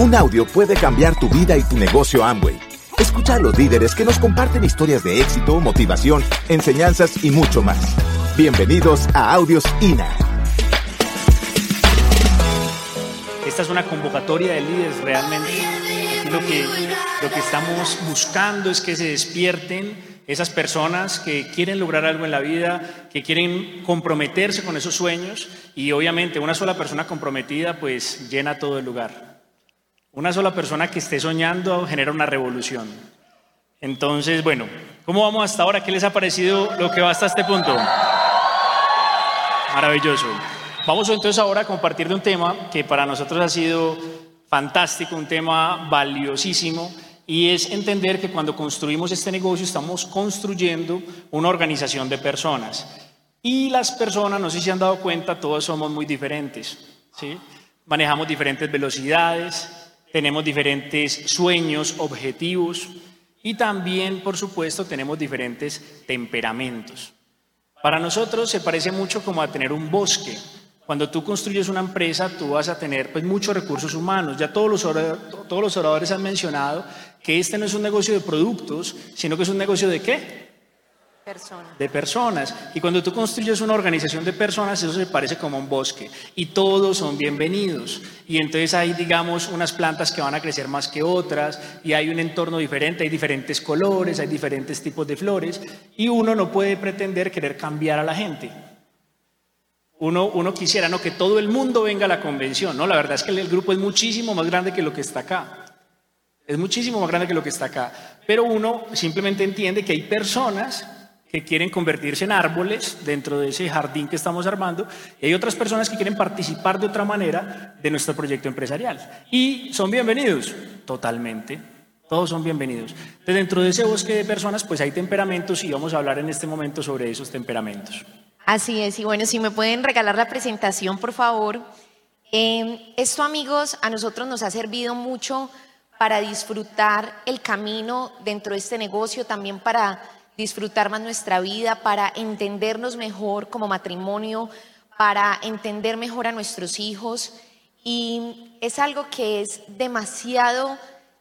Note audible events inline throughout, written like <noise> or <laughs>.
Un audio puede cambiar tu vida y tu negocio Amway. Escucha a los líderes que nos comparten historias de éxito, motivación, enseñanzas y mucho más. Bienvenidos a Audios INA. Esta es una convocatoria de líderes realmente. Aquí lo que, lo que estamos buscando es que se despierten esas personas que quieren lograr algo en la vida, que quieren comprometerse con esos sueños y obviamente una sola persona comprometida pues llena todo el lugar. Una sola persona que esté soñando genera una revolución. Entonces, bueno, ¿cómo vamos hasta ahora? ¿Qué les ha parecido lo que va hasta este punto? Maravilloso. Vamos entonces ahora a compartir de un tema que para nosotros ha sido fantástico, un tema valiosísimo, y es entender que cuando construimos este negocio estamos construyendo una organización de personas. Y las personas, no sé si se han dado cuenta, todos somos muy diferentes. ¿sí? Manejamos diferentes velocidades, tenemos diferentes sueños, objetivos y también, por supuesto, tenemos diferentes temperamentos. Para nosotros se parece mucho como a tener un bosque. Cuando tú construyes una empresa, tú vas a tener pues, muchos recursos humanos. Ya todos los, todos los oradores han mencionado que este no es un negocio de productos, sino que es un negocio de qué? De personas. Y cuando tú construyes una organización de personas, eso se parece como un bosque. Y todos son bienvenidos. Y entonces hay, digamos, unas plantas que van a crecer más que otras. Y hay un entorno diferente, hay diferentes colores, hay diferentes tipos de flores. Y uno no puede pretender querer cambiar a la gente. Uno, uno quisiera, no, que todo el mundo venga a la convención. No, la verdad es que el grupo es muchísimo más grande que lo que está acá. Es muchísimo más grande que lo que está acá. Pero uno simplemente entiende que hay personas que quieren convertirse en árboles dentro de ese jardín que estamos armando, y hay otras personas que quieren participar de otra manera de nuestro proyecto empresarial. Y son bienvenidos, totalmente. Todos son bienvenidos. Entonces, dentro de ese bosque de personas, pues hay temperamentos y vamos a hablar en este momento sobre esos temperamentos. Así es, y bueno, si me pueden regalar la presentación, por favor. Eh, esto, amigos, a nosotros nos ha servido mucho para disfrutar el camino dentro de este negocio, también para disfrutar más nuestra vida, para entendernos mejor como matrimonio, para entender mejor a nuestros hijos. Y es algo que es demasiado,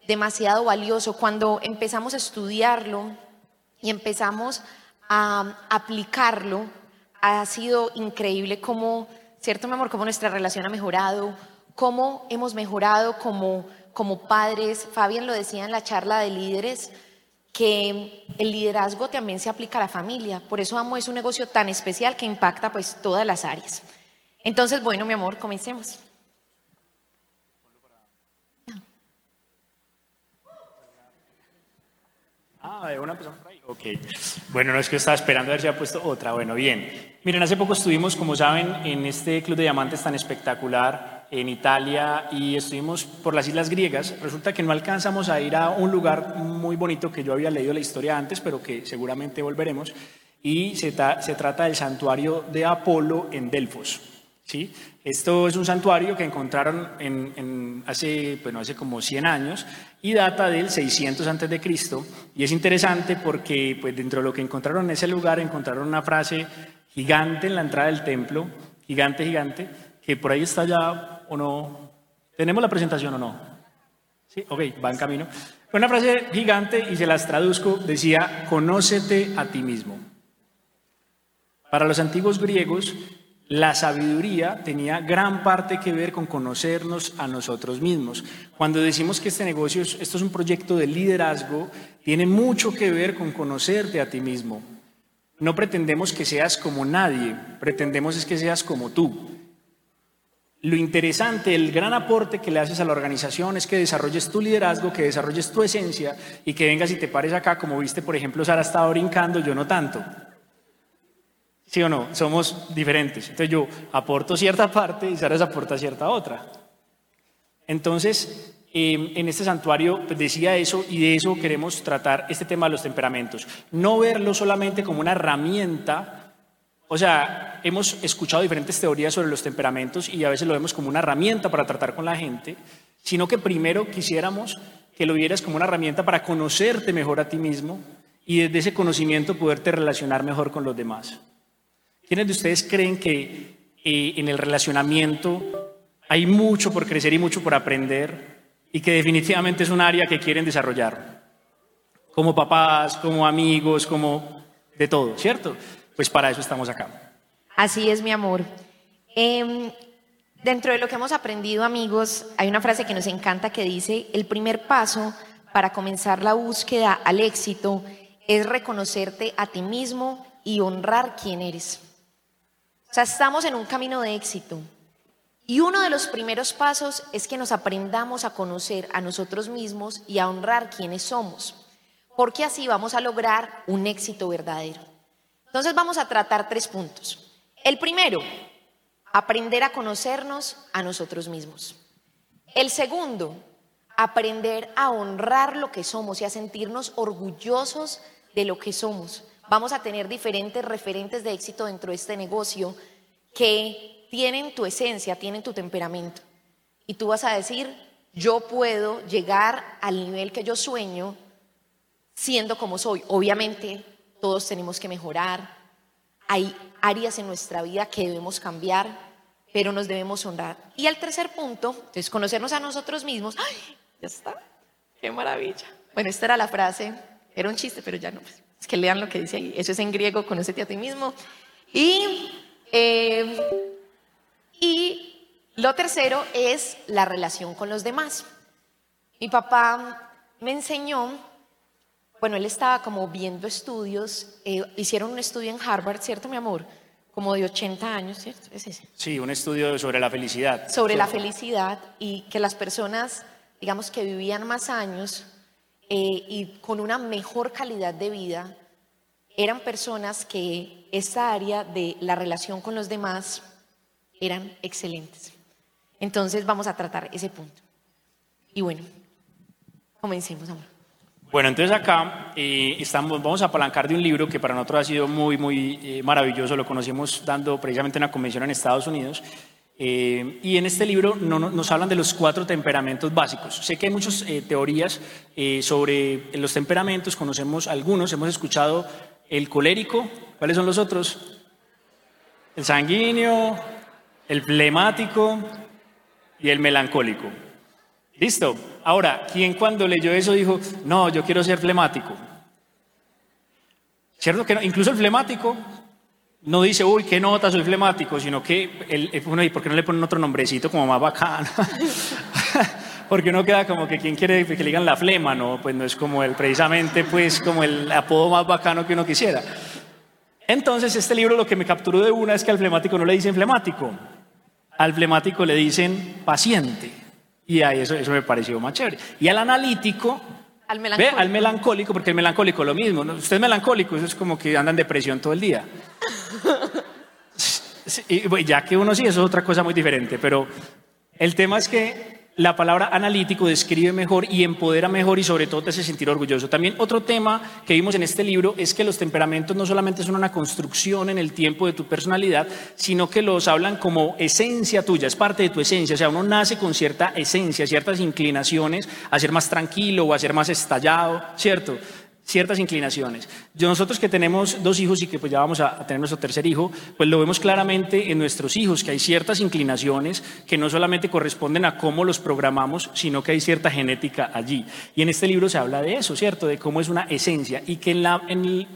demasiado valioso. Cuando empezamos a estudiarlo y empezamos a aplicarlo, ha sido increíble cómo, ¿cierto, mi amor? Cómo nuestra relación ha mejorado, cómo hemos mejorado como, como padres. Fabián lo decía en la charla de líderes que el liderazgo también se aplica a la familia. Por eso Amo es un negocio tan especial que impacta pues todas las áreas. Entonces, bueno, mi amor, comencemos. Ah, una persona por ahí. Ok. Bueno, no es que estaba esperando a ver si ha puesto otra. Bueno, bien. Miren, hace poco estuvimos, como saben, en este Club de Diamantes tan espectacular en Italia y estuvimos por las islas griegas. Resulta que no alcanzamos a ir a un lugar muy bonito que yo había leído la historia antes, pero que seguramente volveremos. Y se, se trata del santuario de Apolo en Delfos. ¿sí? Esto es un santuario que encontraron en, hace, bueno, hace como 100 años y data del 600 antes de Cristo. Y es interesante porque pues, dentro de lo que encontraron en ese lugar encontraron una frase gigante en la entrada del templo, gigante, gigante, que por ahí está ya o no? ¿Tenemos la presentación o no? Sí, ok, va en camino. Una frase gigante y se las traduzco, decía, conócete a ti mismo. Para los antiguos griegos, la sabiduría tenía gran parte que ver con conocernos a nosotros mismos. Cuando decimos que este negocio, esto es un proyecto de liderazgo, tiene mucho que ver con conocerte a ti mismo. No pretendemos que seas como nadie, pretendemos es que seas como tú. Lo interesante, el gran aporte que le haces a la organización es que desarrolles tu liderazgo, que desarrolles tu esencia y que vengas y te pares acá, como viste, por ejemplo, Sara estaba brincando, yo no tanto. ¿Sí o no? Somos diferentes. Entonces yo aporto cierta parte y Sara aporta cierta otra. Entonces, em, en este santuario pues, decía eso y de eso queremos tratar este tema de los temperamentos. No verlo solamente como una herramienta o sea, hemos escuchado diferentes teorías sobre los temperamentos y a veces lo vemos como una herramienta para tratar con la gente, sino que primero quisiéramos que lo vieras como una herramienta para conocerte mejor a ti mismo y desde ese conocimiento poderte relacionar mejor con los demás. ¿Quiénes de ustedes creen que eh, en el relacionamiento hay mucho por crecer y mucho por aprender y que definitivamente es un área que quieren desarrollar, como papás, como amigos, como de todo, ¿cierto? Pues para eso estamos acá. Así es, mi amor. Em, dentro de lo que hemos aprendido, amigos, hay una frase que nos encanta que dice, el primer paso para comenzar la búsqueda al éxito es reconocerte a ti mismo y honrar quién eres. O sea, estamos en un camino de éxito. Y uno de los primeros pasos es que nos aprendamos a conocer a nosotros mismos y a honrar quiénes somos, porque así vamos a lograr un éxito verdadero. Entonces vamos a tratar tres puntos. El primero, aprender a conocernos a nosotros mismos. El segundo, aprender a honrar lo que somos y a sentirnos orgullosos de lo que somos. Vamos a tener diferentes referentes de éxito dentro de este negocio que tienen tu esencia, tienen tu temperamento. Y tú vas a decir, yo puedo llegar al nivel que yo sueño siendo como soy. Obviamente, todos tenemos que mejorar. Hay áreas en nuestra vida que debemos cambiar, pero nos debemos honrar. Y el tercer punto, es conocernos a nosotros mismos. ¡Ay! Ya está. Qué maravilla. Bueno, esta era la frase. Era un chiste, pero ya no. Es que lean lo que dice ahí. Eso es en griego, conócete a ti mismo. Y eh, y lo tercero es la relación con los demás. Mi papá me enseñó, bueno, él estaba como viendo estudios, eh, hicieron un estudio en Harvard, ¿cierto, mi amor? Como de 80 años, ¿cierto? ¿Es ese? Sí, un estudio sobre la felicidad. Sobre la felicidad y que las personas, digamos, que vivían más años eh, y con una mejor calidad de vida, eran personas que esa área de la relación con los demás eran excelentes. Entonces vamos a tratar ese punto. Y bueno, comencemos, amor. Bueno, entonces acá eh, estamos, vamos a apalancar de un libro que para nosotros ha sido muy, muy eh, maravilloso. Lo conocimos dando precisamente una convención en Estados Unidos. Eh, y en este libro no, nos hablan de los cuatro temperamentos básicos. Sé que hay muchas teorías sobre los temperamentos, conocemos algunos, hemos escuchado el colérico, ¿cuáles son los otros? El sanguíneo, el flemático y el melancólico. Listo. Ahora, ¿quién cuando leyó eso dijo, no, yo quiero ser flemático? ¿Cierto que no? Incluso el flemático no dice, uy, qué nota, soy flemático, sino que, el, ¿y por qué no le ponen otro nombrecito como más bacano? <laughs> Porque uno queda como que quien quiere que le digan la flema, ¿no? Pues no es como el, precisamente, pues como el apodo más bacano que uno quisiera. Entonces, este libro lo que me capturó de una es que al flemático no le dicen flemático, al flemático le dicen paciente. Y a eso, eso me pareció más chévere. Y al analítico, al melancólico, al melancólico porque el melancólico lo mismo. Usted es melancólico, eso es como que anda en depresión todo el día. <laughs> y, ya que uno sí, eso es otra cosa muy diferente. Pero el tema es que la palabra analítico describe mejor y empodera mejor y sobre todo te hace sentir orgulloso. También otro tema que vimos en este libro es que los temperamentos no solamente son una construcción en el tiempo de tu personalidad, sino que los hablan como esencia tuya, es parte de tu esencia. O sea, uno nace con cierta esencia, ciertas inclinaciones a ser más tranquilo o a ser más estallado, ¿cierto? Ciertas inclinaciones. Nosotros que tenemos dos hijos y que pues ya vamos a, tener nuestro tercer hijo, pues lo vemos claramente en nuestros hijos, que hay ciertas inclinaciones que no solamente corresponden a cómo los programamos, sino que hay cierta genética allí. Y en este libro se habla de eso, ¿cierto? De cómo es una esencia y que en la, en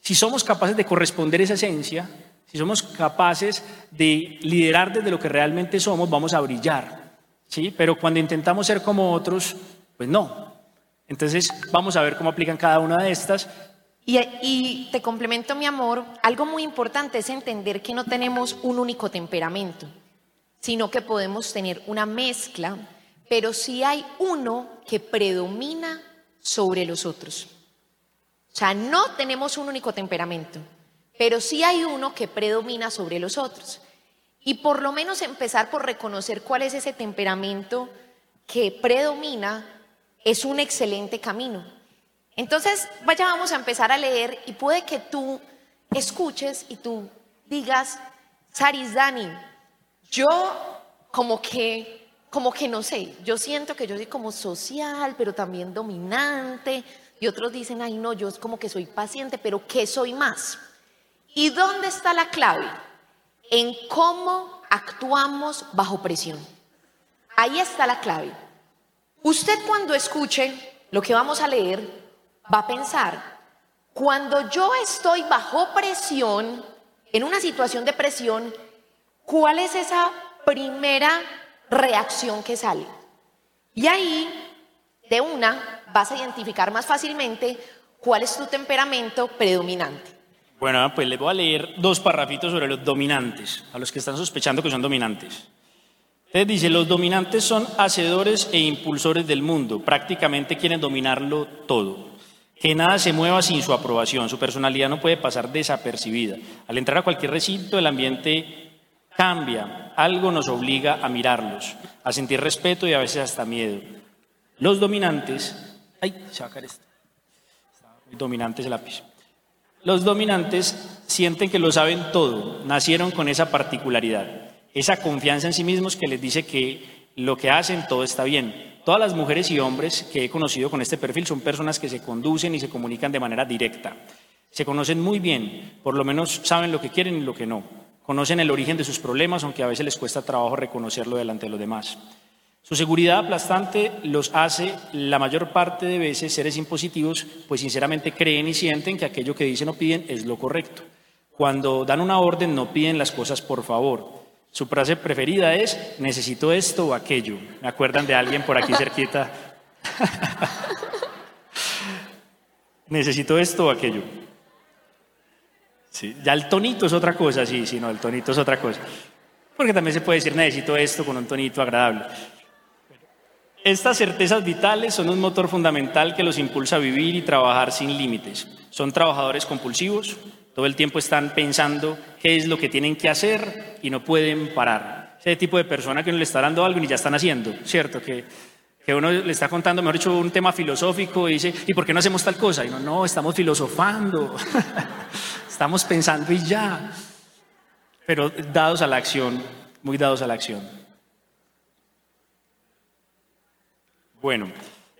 si somos capaces de corresponder esa esencia, si somos capaces de liderar desde lo que realmente somos, vamos a brillar. ¿sí? Pero cuando intentamos ser como otros, pues no, entonces, vamos a ver cómo aplican cada una de estas. Y, te complemento, mi amor, algo muy importante es entender que no tenemos un único temperamento, sino que podemos tener una mezcla, pero sí hay uno que predomina sobre los otros. O sea, no tenemos un único temperamento, pero sí hay uno que predomina sobre los otros. Y por lo menos empezar por reconocer cuál es ese temperamento que predomina es un excelente camino. Entonces, vaya, vamos a empezar a leer y puede que tú escuches y tú digas, Saris Dani, yo como que, como que no sé, yo siento que yo soy como social, pero también dominante, y otros dicen, ay no, yo es como que soy paciente, pero ¿qué soy más? ¿Y dónde está la clave? En cómo actuamos bajo presión. Ahí está la clave. Usted cuando escuche lo que vamos a leer va a pensar, cuando yo estoy bajo presión, en una situación de presión, ¿cuál es esa primera reacción que sale? Y ahí, de una, vas a identificar más fácilmente cuál es tu temperamento predominante. Bueno, pues les voy a leer dos parrafitos sobre los dominantes, a los que están sospechando que son dominantes. Entonces dice, los dominantes son hacedores e impulsores del mundo, prácticamente quieren dominarlo todo. Que nada se mueva sin su aprobación, su personalidad no puede pasar desapercibida. Al entrar a cualquier recinto el ambiente cambia, algo nos obliga a mirarlos, a sentir respeto y a veces hasta miedo. Los dominantes, ay, se va a caer esto. Dominantes lápiz. Los dominantes sienten que lo saben todo, nacieron con esa particularidad esa confianza en sí mismos que les dice que lo que hacen todo está bien. Todas las mujeres y hombres que he conocido con este perfil son personas que se conducen y se comunican de manera directa. Se conocen muy bien, por lo menos saben lo que quieren y lo que no. Conocen el origen de sus problemas, aunque a veces les cuesta trabajo reconocerlo delante de los demás. Su seguridad aplastante los hace la mayor parte de veces seres impositivos, pues sinceramente creen y sienten que aquello que dicen o piden es lo correcto. Cuando dan una orden no piden las cosas por favor, su frase preferida es, necesito esto o aquello. ¿Me acuerdan de alguien por aquí cerquita? <laughs> necesito esto o aquello. Sí, ya el tonito es otra cosa, sí, sí, no, el tonito es otra cosa. Porque también se puede decir necesito esto con un tonito agradable. Estas certezas vitales son un motor fundamental que los impulsa a vivir y trabajar sin límites. Son trabajadores compulsivos, todo el tiempo están pensando qué es lo que tienen que hacer y no pueden parar. Ese tipo de persona que uno le está dando algo y ya están haciendo, ¿cierto? Que, que uno le está contando, mejor dicho, un tema filosófico y dice, ¿y por qué no hacemos tal cosa? Y no, no, estamos filosofando, <laughs> estamos pensando y ya. Pero dados a la acción, muy dados a la acción. Bueno,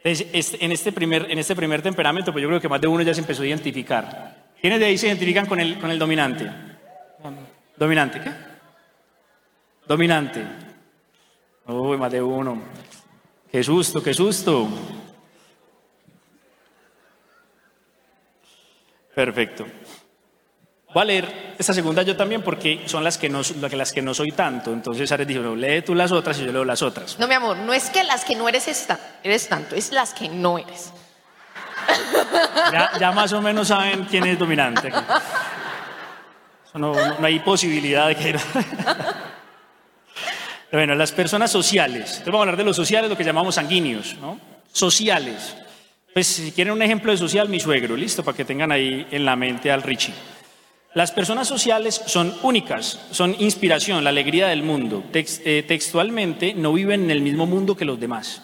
en este primer, en este primer temperamento, pues yo creo que más de uno ya se empezó a identificar. ¿Quiénes de ahí se identifican con el, con el dominante? ¿Dominante qué? Dominante. Uy, más de uno. Qué susto, qué susto. Perfecto. Voy a leer esta segunda yo también porque son las que no, las que no soy tanto. Entonces Ares dijo, no, lee tú las otras y yo leo las otras. No, mi amor, no es que las que no eres, eres tanto, es las que no eres. Ya, más o menos saben quién es dominante. No, hay posibilidad de que... <laughs> Bueno, las personas sociales. Entonces vamos a hablar de los sociales, lo que llamamos sanguíneos, ¿no? Sociales. Pues si quieren un ejemplo de social, mi suegro, listo, para que tengan ahí en la mente al Richie. Las personas sociales son únicas, son inspiración, la alegría del mundo. Eh, textualmente no viven en el mismo mundo que los demás.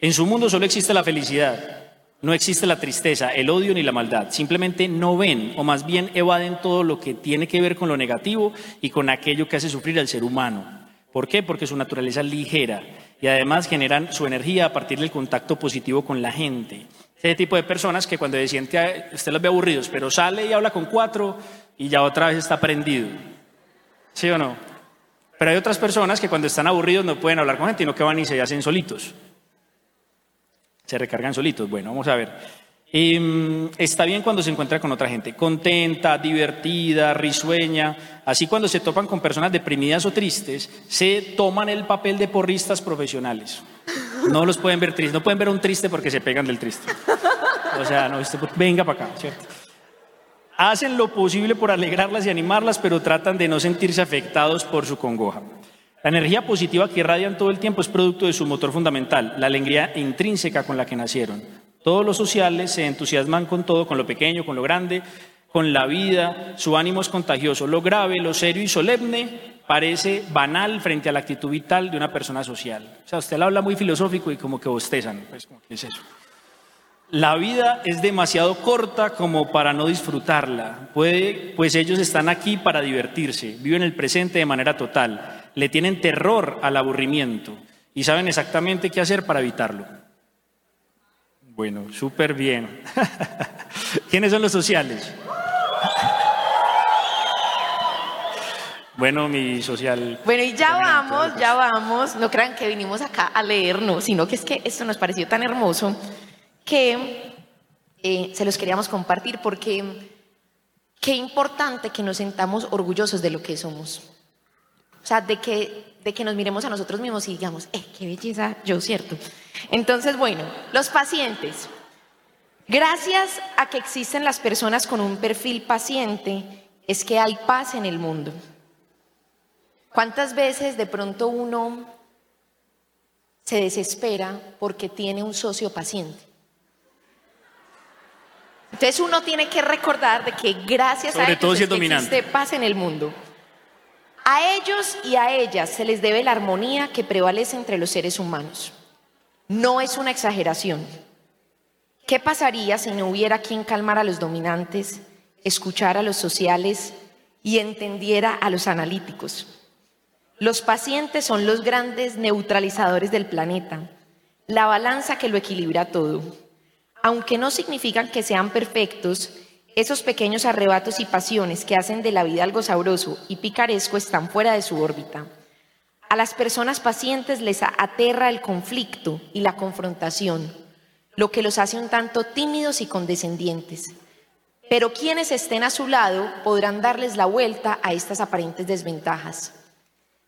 En su mundo solo existe la felicidad. No existe la tristeza, el odio ni la maldad. Simplemente no ven o más bien evaden todo lo que tiene que ver con lo negativo y con aquello que hace sufrir al ser humano. ¿Por qué? Porque su naturaleza es ligera y además generan su energía a partir del contacto positivo con la gente. Ese tipo de personas que cuando se siente, usted los ve aburridos, pero sale y habla con cuatro y ya otra vez está prendido. ¿Sí o no? Pero hay otras personas que cuando están aburridos no pueden hablar con gente, sino que van y se hacen solitos se recargan solitos. Bueno, vamos a ver. Em, está bien cuando se encuentra con otra gente, contenta, divertida, risueña. Así cuando se topan con personas deprimidas o tristes, se toman el papel de porristas profesionales. No los pueden ver tristes, no pueden ver un triste porque se pegan del triste. O sea, no, este, venga para acá, ¿cierto? Hacen lo posible por alegrarlas y animarlas, pero tratan de no sentirse afectados por su congoja. La energía positiva que irradian todo el tiempo es producto de su motor fundamental, la alegría intrínseca con la que nacieron. Todos los sociales se entusiasman con todo, con lo pequeño, con lo grande, con la vida, su ánimo es contagioso. Lo grave, lo serio y solemne parece banal frente a la actitud vital de una persona social. O sea, usted habla muy filosófico y como que bostezan, pues, ¿qué es eso? La vida es demasiado corta como para no disfrutarla. Puede, pues ellos están aquí para divertirse, viven el presente de manera total le tienen terror al aburrimiento y saben exactamente qué hacer para evitarlo. Bueno, súper bien. <laughs> ¿Quiénes son los sociales? Bueno, mi social. Bueno, y ya vamos, ya vamos. No crean que vinimos acá a leernos, sino que es que esto nos pareció tan hermoso que eh, se los queríamos compartir porque qué importante que nos sentamos orgullosos de lo que somos. O sea, de que, de que nos miremos a nosotros mismos y digamos, eh, qué belleza yo, ¿cierto? Entonces, bueno, los pacientes. Gracias a que existen las personas con un perfil paciente, es que hay paz en el mundo. ¿Cuántas veces de pronto uno se desespera porque tiene un socio paciente? Entonces uno tiene que recordar de que gracias a ellos existe paz en el mundo. A ellos y a ellas se les debe la armonía que prevalece entre los seres humanos. No es una exageración. ¿Qué pasaría si no hubiera quien calmara a los dominantes, escuchara a los sociales y entendiera a los analíticos? Los pacientes son los grandes neutralizadores del planeta, la balanza que lo equilibra todo. Aunque no significan que sean perfectos, esos pequeños arrebatos y pasiones que hacen de la vida algo sabroso y picaresco están fuera de su órbita. A las personas pacientes les aterra el conflicto y la confrontación, lo que los hace un tanto tímidos y condescendientes. Pero quienes estén a su lado podrán darles la vuelta a estas aparentes desventajas.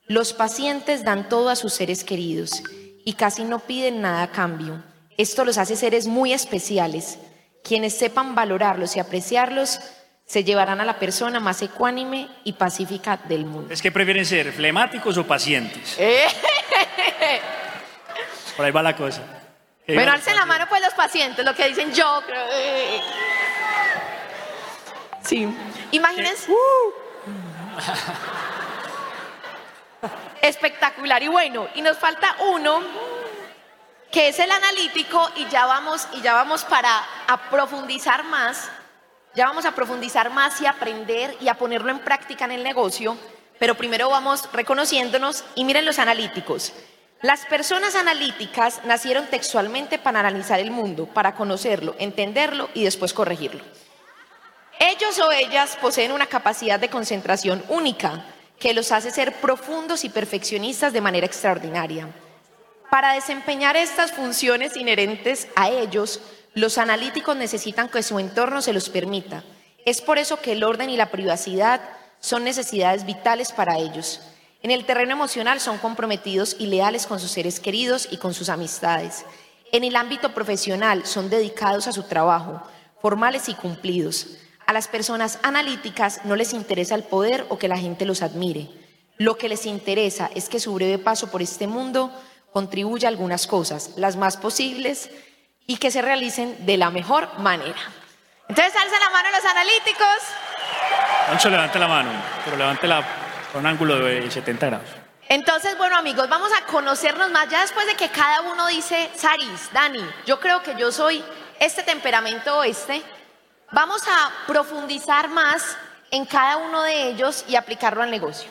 Los pacientes dan todo a sus seres queridos y casi no piden nada a cambio. Esto los hace seres muy especiales. Quienes sepan valorarlos y apreciarlos se llevarán a la persona más ecuánime y pacífica del mundo. ¿Es que prefieren ser flemáticos o pacientes? <laughs> Por ahí va la cosa. Bueno, alcen la mano pues los pacientes, lo que dicen yo. Sí. Imagínense. <laughs> Espectacular y bueno. Y nos falta uno que es el analítico y ya vamos y ya vamos para profundizar más. Ya vamos a profundizar más y aprender y a ponerlo en práctica en el negocio, pero primero vamos reconociéndonos y miren los analíticos. Las personas analíticas nacieron textualmente para analizar el mundo, para conocerlo, entenderlo y después corregirlo. Ellos o ellas poseen una capacidad de concentración única que los hace ser profundos y perfeccionistas de manera extraordinaria. Para desempeñar estas funciones inherentes a ellos, los analíticos necesitan que su entorno se los permita. Es por eso que el orden y la privacidad son necesidades vitales para ellos. En el terreno emocional son comprometidos y leales con sus seres queridos y con sus amistades. En el ámbito profesional son dedicados a su trabajo, formales y cumplidos. A las personas analíticas no les interesa el poder o que la gente los admire. Lo que les interesa es que su breve paso por este mundo contribuya a algunas cosas, las más posibles, y que se realicen de la mejor manera. Entonces, alza la mano los analíticos. Ancho, levante la mano, pero levántela con un ángulo de 70 grados. Entonces, bueno amigos, vamos a conocernos más ya después de que cada uno dice, Saris, Dani, yo creo que yo soy este temperamento o este. Vamos a profundizar más en cada uno de ellos y aplicarlo al negocio.